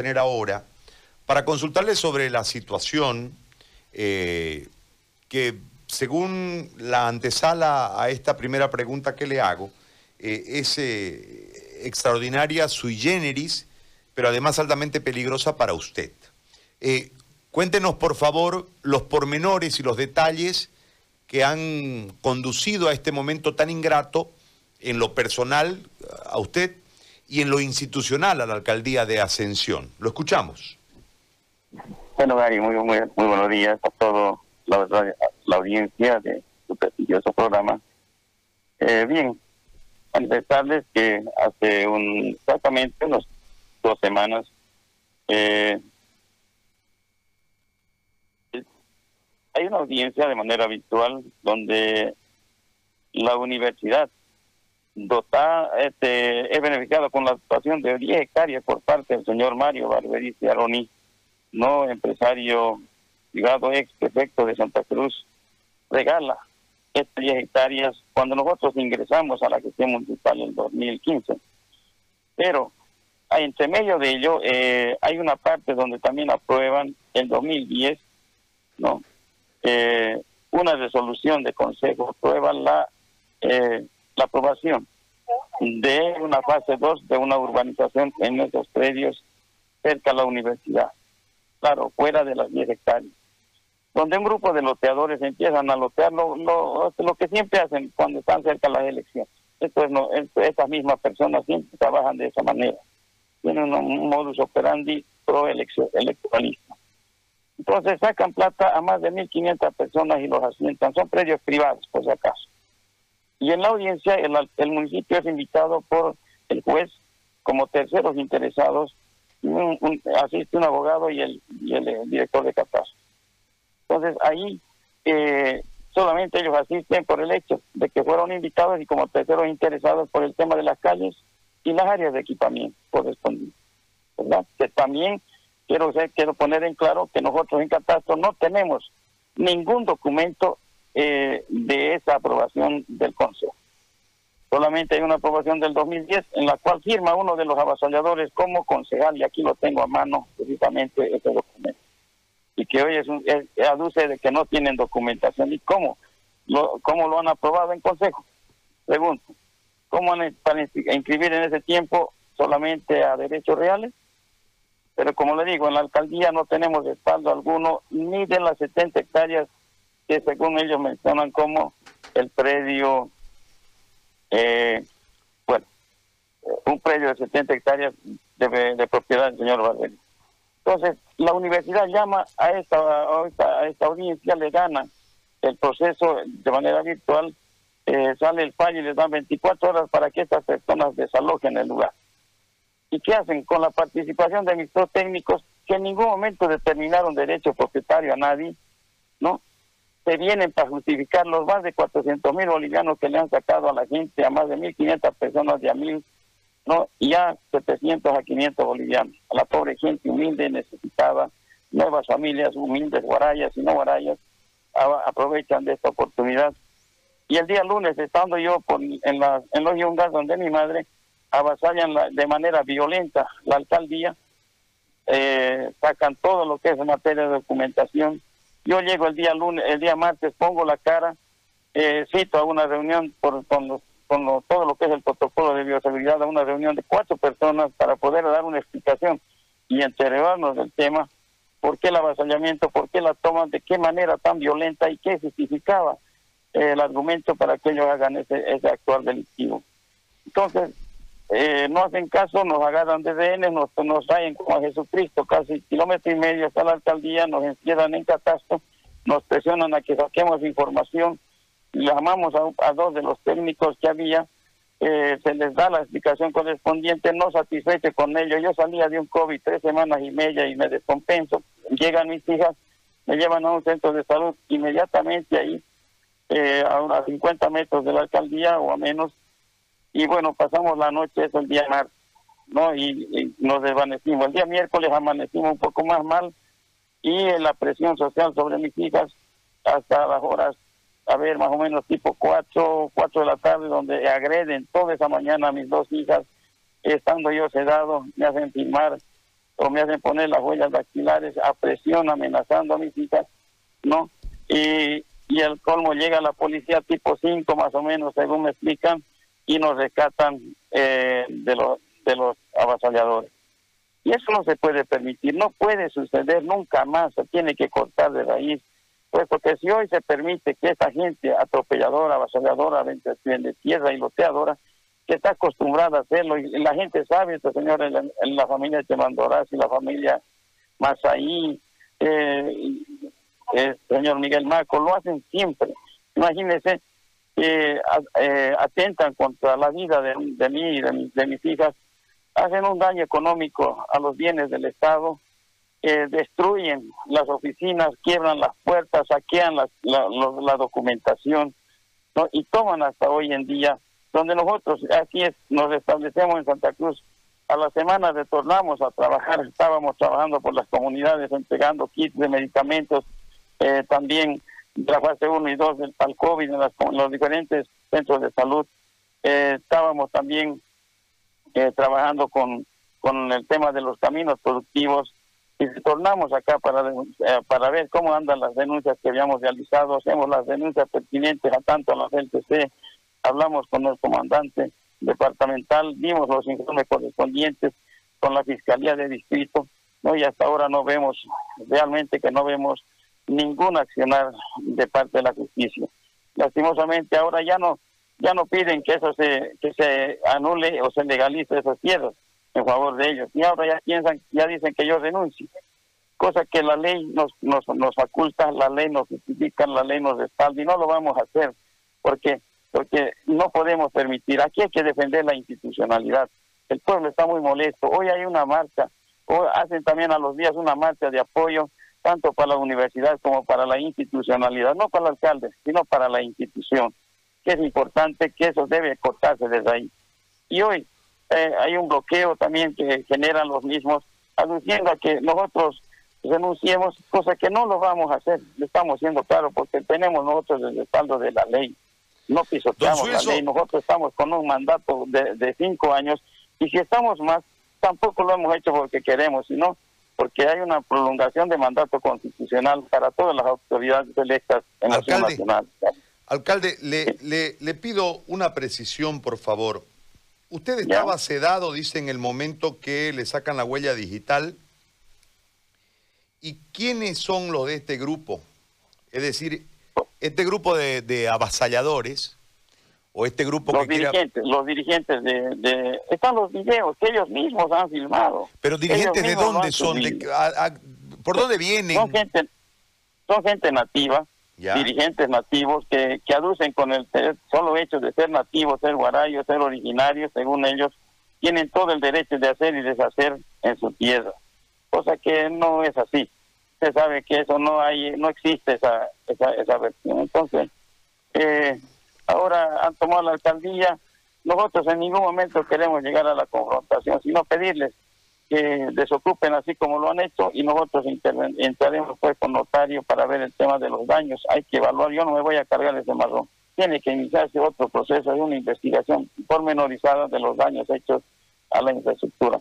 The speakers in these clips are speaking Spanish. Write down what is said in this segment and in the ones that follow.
tener ahora para consultarle sobre la situación eh, que, según la antesala a esta primera pregunta que le hago, eh, es eh, extraordinaria sui generis, pero además altamente peligrosa para usted. cuéntenos, por favor, los pormenores y los detalles que han conducido a este momento tan ingrato en lo personal a usted y en lo institucional a la alcaldía de Ascensión. Lo escuchamos. Bueno, Gary, muy, muy, buenos días a toda la, audiencia de su prestigioso programa. Eh, bien, manifestarles que hace un, exactamente unas dos semanas eh, hay una audiencia de manera virtual donde la universidad dota, este, es beneficiado con la dotación de 10 hectáreas por parte del señor Mario Barberici Aroni, no empresario privado, ex prefecto de Santa Cruz, regala estas 10 hectáreas cuando nosotros ingresamos a la gestión municipal en 2015. Pero entre medio de ello eh, hay una parte donde también aprueban en 2010, ¿no? Eh, una resolución de consejo aprueba la eh, la aprobación de una fase 2 de una urbanización en esos predios cerca a la universidad, claro, fuera de las 10 hectáreas, donde un grupo de loteadores empiezan a lotear lo, lo, que siempre hacen cuando están cerca las elecciones. Esto es, no, estas mismas personas siempre trabajan de esa manera. Tienen un modus operandi pro electoralista. Entonces sacan plata a más de 1.500 personas y los asientan. Son predios privados, por si acaso. Y en la audiencia el, municipio es invitado por el juez como terceros interesados, asiste un abogado y el, el, director de catastro. Entonces ahí eh, solamente ellos asisten por el hecho de que fueron invitados y como terceros interesados por el tema de las calles y las áreas de equipamiento correspondientes. Que también quiero, quiero poner en claro que nosotros en catastro no tenemos ningún documento eh, de esa aprobación del Consejo. Solamente hay una aprobación del 2010 en la cual firma uno de los avasalladores como concejal, y aquí lo tengo a mano precisamente ese documento. Y que hoy es, un, aduce de que no tienen documentación. ¿Y cómo? Lo, ¿Cómo lo han aprobado en Consejo? Pregunto. ¿Cómo han para inscribir en ese tiempo solamente a derechos reales? Pero como le digo, en la alcaldía no tenemos respaldo alguno ni de las 70 hectáreas que según ellos mencionan como el predio, eh, bueno, un predio de 70 hectáreas de, propiedad del señor Valdez. Entonces, la universidad llama a esta, a esta, audiencia, le gana el proceso de manera virtual, eh, sale el fallo y les dan 24 horas para que estas personas desalojen el lugar. ¿Y qué hacen? Con la participación de ministros técnicos que en ningún momento determinaron derecho propietario a nadie, ¿no? Se vienen para justificar los más de 400 mil bolivianos que le han sacado a la gente, a más de 1.500 personas de a mil, ¿no? y a 700 a 500 bolivianos, a la pobre gente humilde, necesitada, nuevas familias humildes, guarayas y no guarayas, aprovechan de esta oportunidad. Y el día lunes, estando yo por, en, la, en los yungas donde mi madre, avasallan de manera violenta la alcaldía, eh, sacan todo lo que es materia de documentación, yo llego el día lunes, el día martes, pongo la cara, eh, cito a una reunión por, con, con todo lo que es el protocolo de bioseguridad, a una reunión de cuatro personas para poder dar una explicación y enterarnos del tema, por qué el avasallamiento, por qué la toma, de qué manera tan violenta y qué justificaba eh, el argumento para que ellos hagan ese, ese actuar delictivo. Entonces, eh, no hacen caso, nos agarran de DN, nos, nos traen como a Jesucristo, casi kilómetro y medio hasta la alcaldía, nos encierran en catastro, nos presionan a que saquemos información, llamamos a, a dos de los técnicos que había, eh, se les da la explicación correspondiente, no satisfecho con ello, yo salía de un COVID tres semanas y media y me descompenso, llegan mis hijas, me llevan a un centro de salud inmediatamente ahí, eh, a unos 50 metros de la alcaldía o a menos, y bueno, pasamos la noche, eso el día martes, ¿no? Y, nos desvanecimos. El día miércoles amanecimos un poco más mal y la presión social sobre mis hijas hasta las horas, a ver, más o menos tipo 4, 4 de la tarde, donde agreden toda esa mañana a mis dos hijas, estando yo sedado, me hacen firmar o me hacen poner las huellas dactilares a presión, amenazando a mis hijas, ¿no? Y, y el colmo llega la policía tipo 5 más o menos, según me explican, y nos rescatan eh, de, los, de los avasalladores. Y eso no se puede permitir, no puede suceder nunca más, se tiene que cortar de raíz, puesto que si hoy se permite que esta gente atropelladora, avasalladora, de tierra y loteadora, que está acostumbrada a hacerlo, y la gente sabe, este señor, en la, familia de y la familia Masaí, eh, el señor Miguel Marco, lo hacen siempre. Imagínense, eh, atentan contra la vida de, mí y de mis hijas hacen un daño económico a los bienes del Estado, destruyen las oficinas, quiebran las puertas, saquean la, la, documentación y toman hasta hoy en día, donde nosotros aquí nos establecemos en Santa Cruz, a la semana retornamos a trabajar, estábamos trabajando por las comunidades, entregando kits de medicamentos, eh, también de la fase 1 y 2 del tal COVID en, los diferentes centros de salud. Eh, estábamos también eh, trabajando con, con el tema de los caminos productivos y retornamos acá para, eh, para ver cómo andan las denuncias que habíamos realizado, hacemos las denuncias pertinentes a tanto a la LTC, hablamos con el comandante departamental, vimos los informes correspondientes con la Fiscalía de Distrito, ¿no? y hasta ahora no vemos, realmente que no vemos ningún accionar de parte de la justicia. Lastimosamente ahora ya no ya no piden que eso se que se anule o se legalice esos tierras en favor de ellos. Y ahora ya piensan, ya dicen que yo renuncie. Cosa que la ley nos, nos, nos faculta, la ley nos justifica, la ley nos respalda y no lo vamos a hacer porque porque no podemos permitir. Aquí hay que defender la institucionalidad. El pueblo está muy molesto. Hoy hay una marcha, hacen también a los días una marcha de apoyo tanto para la universidad como para la institucionalidad, no para el alcalde, sino para la institución que es importante, que eso debe cortarse desde ahí. Y hoy eh, hay un bloqueo también que generan los mismos, aduciendo a que nosotros renunciemos, cosa que no lo vamos a hacer, lo estamos siendo claro, porque tenemos nosotros el respaldo de la ley, no pisoteamos la ley, nosotros estamos con un mandato de, de cinco años, y si estamos más, tampoco lo hemos hecho porque queremos, sino porque hay una prolongación de mandato constitucional para todas las autoridades electas en la ciudad nacional. Alcalde, le, le, pido una precisión, por favor. Usted estaba sedado, dice, en el momento que le sacan la huella digital. ¿Y quiénes son los de este grupo? Es decir, este grupo de, avasalladores o este grupo los dirigentes, Los dirigentes de, Están los videos que ellos mismos han filmado. ¿Pero dirigentes de dónde son? ¿Por dónde vienen? Son gente, son gente nativa dirigentes nativos que, que aducen con el solo hecho de ser nativos, ser guarayos, ser originarios, según ellos, tienen todo el derecho de hacer y deshacer en su tierra, cosa que no es así. Se sabe que eso no hay, no existe esa, esa, esa versión. Entonces, eh, ahora han tomado la alcaldía, nosotros en ningún momento queremos llegar a la confrontación, sino pedirles que desocupen así como lo han hecho y nosotros entraremos pues con notario para ver el tema de los daños. Hay que evaluar, yo no me voy a cargar ese marrón. Tiene que iniciarse otro proceso de una investigación pormenorizada de los daños hechos a la infraestructura.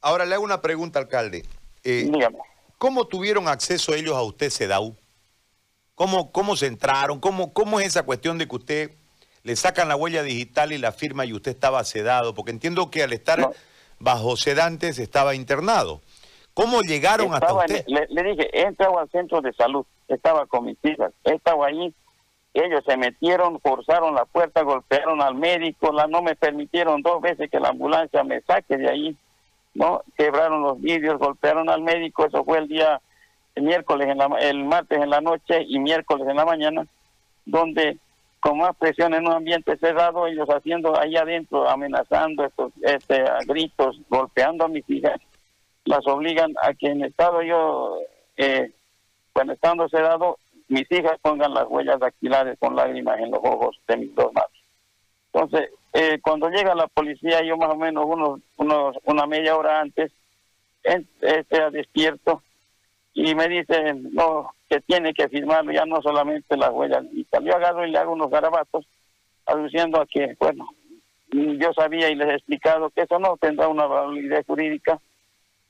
Ahora le hago una pregunta, alcalde. Eh, Dígame. ¿Cómo tuvieron acceso ellos a usted, SEDAU? ¿Cómo, cómo se entraron? ¿Cómo, ¿Cómo es esa cuestión de que usted le sacan la huella digital y la firma y usted estaba sedado? Porque entiendo que al estar bajo sedantes estaba internado. ¿Cómo llegaron hasta usted? le, dije, he entrado al centro de salud, estaba con mis hijas, estaba ahí, ellos se metieron, forzaron la puerta, golpearon al médico, la, no me permitieron dos veces que la ambulancia me saque de ahí, ¿no? Quebraron los vidrios, golpearon al médico, eso fue el día miércoles, en la, el martes en la noche y miércoles en la mañana, donde con más presión en un ambiente cerrado, ellos haciendo ahí adentro, amenazando estos este, a gritos, golpeando a mis hijas, las obligan a que en estado yo, eh, cuando estando cerrado, mis hijas pongan las huellas dactilares con lágrimas en los ojos de mis dos manos. Entonces, eh, cuando llega la policía, yo más o menos unos, unos una media hora antes, este, despierto y me dicen, no, que tiene que firmarlo, ya no solamente las huellas y Yo agarro y le hago unos garabatos, aduciendo a que, bueno, yo sabía y les he explicado que eso no tendrá una validez jurídica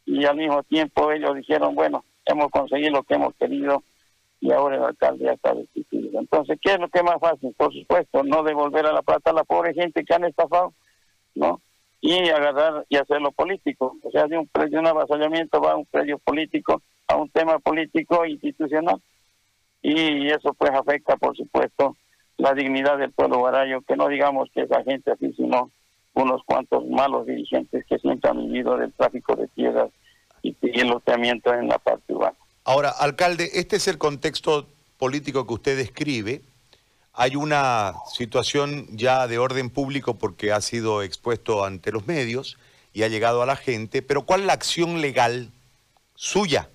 y al mismo tiempo ellos dijeron, bueno, hemos conseguido lo que hemos querido y ahora el alcalde ya está destituido. Entonces, ¿qué es lo que es más fácil? Por supuesto, no devolver a la plata a la pobre gente que han estafado, ¿no? Y agarrar y hacerlo político. O sea, de un, de un avasallamiento va a un predio político, a un tema político institucional. Y eso pues afecta, por supuesto, la dignidad del pueblo guarayo, que no digamos que esa gente así, sino unos cuantos malos dirigentes que siempre han vivido del tráfico de tierras y, el loteamiento en la parte urbana. Ahora, alcalde, este es el contexto político que usted describe. Hay una situación ya de orden público porque ha sido expuesto ante los medios y ha llegado a la gente, pero ¿cuál es la acción legal suya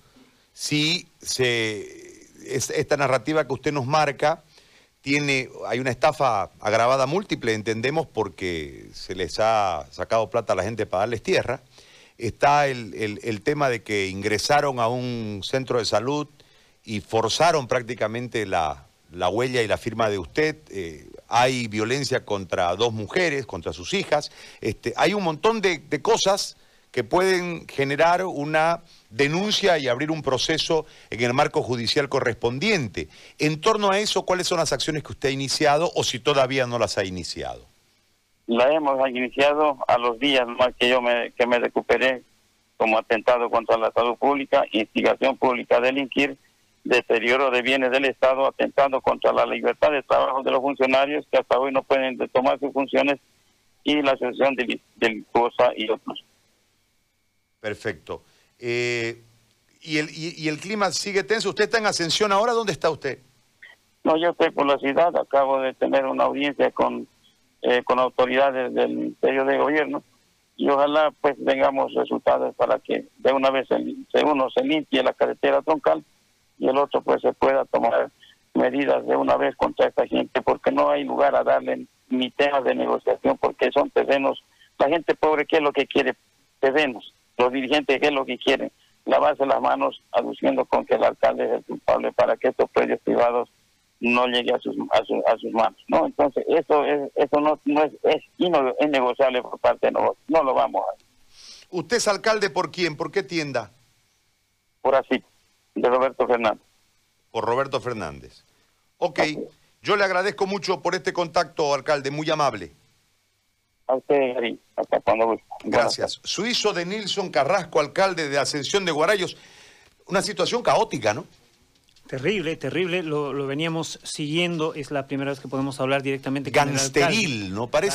si se, esta narrativa que usted nos marca tiene, hay una estafa agravada múltiple, entendemos, porque se les ha sacado plata a la gente para darles tierra. Está el, tema de que ingresaron a un centro de salud y forzaron prácticamente la, huella y la firma de usted. Eh, hay violencia contra dos mujeres, contra sus hijas. Este, hay un montón de cosas que pueden generar una denuncia y abrir un proceso en el marco judicial correspondiente. En torno a eso, ¿cuáles son las acciones que usted ha iniciado o si todavía no las ha iniciado? La hemos iniciado a los días más que yo me, que me recuperé como atentado contra la salud pública, instigación pública a delinquir, deterioro de bienes del Estado, atentando contra la libertad de trabajo de los funcionarios que hasta hoy no pueden tomar sus funciones y la asociación delictuosa y otros. Perfecto. Eh, y, el, y, el clima sigue tenso. ¿Usted está en ascensión ahora? ¿Dónde está usted? No, yo estoy por la ciudad. Acabo de tener una audiencia con, eh, con autoridades del Ministerio de Gobierno y ojalá pues tengamos resultados para que de una vez uno se limpie la carretera troncal y el otro pues se pueda tomar medidas de una vez contra esta gente porque no hay lugar a darle ni temas de negociación porque son terrenos, la gente pobre ¿qué es lo que quiere? Terrenos los dirigentes qué es lo que quieren, lavarse las manos aduciendo con que el alcalde es el culpable para que estos predios privados no lleguen a sus, a, sus manos. no Entonces, eso es, eso no, no es, es, negociable por parte de nosotros, no lo vamos a hacer. ¿Usted es alcalde por quién? ¿Por qué tienda? Por así, de Roberto Fernández. Por Roberto Fernández. Ok, yo le agradezco mucho por este contacto, alcalde, muy amable. A usted, Gary. Hasta cuando guste. Gracias. Suizo de Nilson Carrasco, alcalde de Ascensión de Guarayos. Una situación caótica, ¿no? Terrible, terrible. Lo, lo veníamos siguiendo. Es la primera vez que podemos hablar directamente con el alcalde. ¿no? Parece